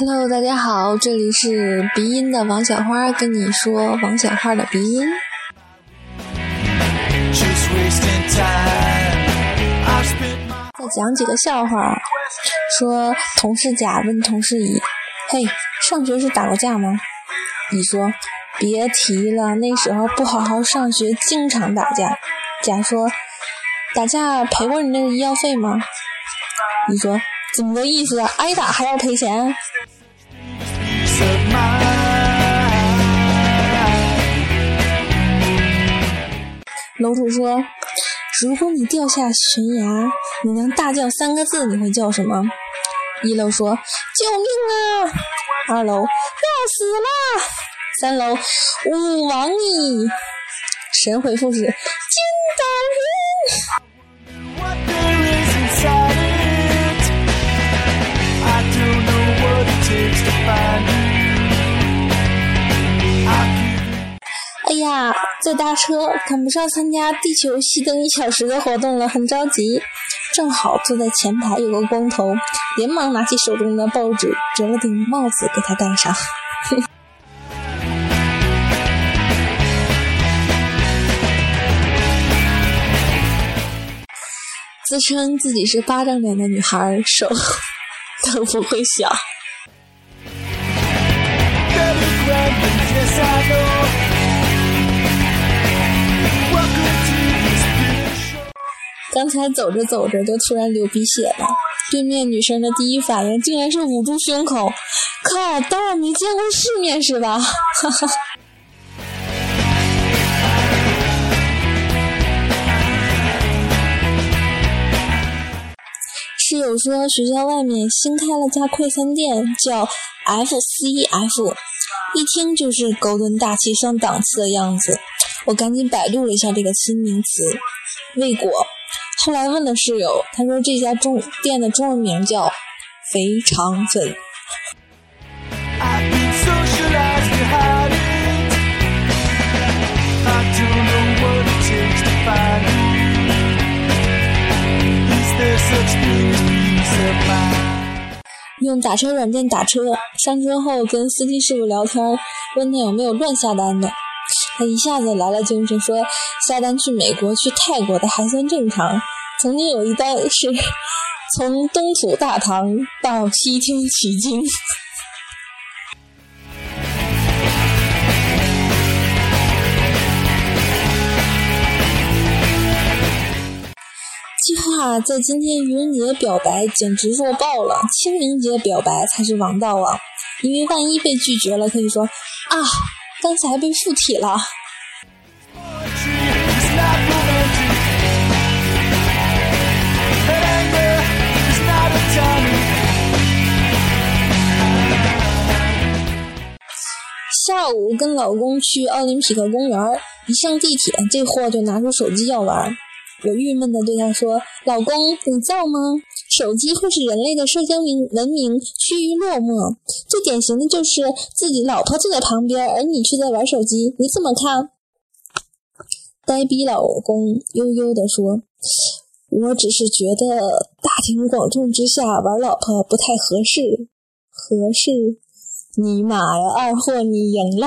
Hello，大家好，这里是鼻音的王小花，跟你说王小花的鼻音。再讲几个笑话。说同事甲问同事乙：“嘿，上学时打过架吗？”乙说：“别提了，那时候不好好上学，经常打架。”甲说：“打架赔过你那个医药费吗？”乙说：“怎么个意思？挨打还要赔钱？”楼主说：“如果你掉下悬崖，你能大叫三个字，你会叫什么？”一楼说：“救命啊！”二楼：“要死了！”三楼：“吾往矣！”神回复是：“金刀呀，在搭车，赶不上参加地球熄灯一小时的活动了，很着急。正好坐在前排有个光头，连忙拿起手中的报纸，折了顶帽子给他戴上。自称自己是巴掌脸的女孩，手 都不会小。刚才走着走着就突然流鼻血了，对面女生的第一反应竟然是捂住胸口，靠，当我没见过世面是吧？哈哈。室友说学校外面新开了家快餐店，叫 FCF，一听就是高端大气上档次的样子。我赶紧百度了一下这个新名词，未果。后来问了室友，他说这家中店的中文名叫“肥肠粉”。用打车软件打车，上车后跟司机师傅聊天，问他有没有乱下单的。他一下子来了精神，说下单去美国、去泰国的还算正常。曾经有一单是从东土大唐到西天取经。计划在今天愚人节表白简直弱爆了，清明节表白才是王道啊！因为万一被拒绝了，可以说啊。刚才被附体了。下午跟老公去奥林匹克公园，一上地铁，这货就拿出手机要玩。我郁闷的对他说：“老公，你造吗？手机会使人类的社交明文明趋于落寞。最典型的就是自己老婆坐在旁边，而你却在玩手机，你怎么看？”呆逼老公悠悠地说：“我只是觉得大庭广众之下玩老婆不太合适。合适？尼玛呀，二货，你赢了！”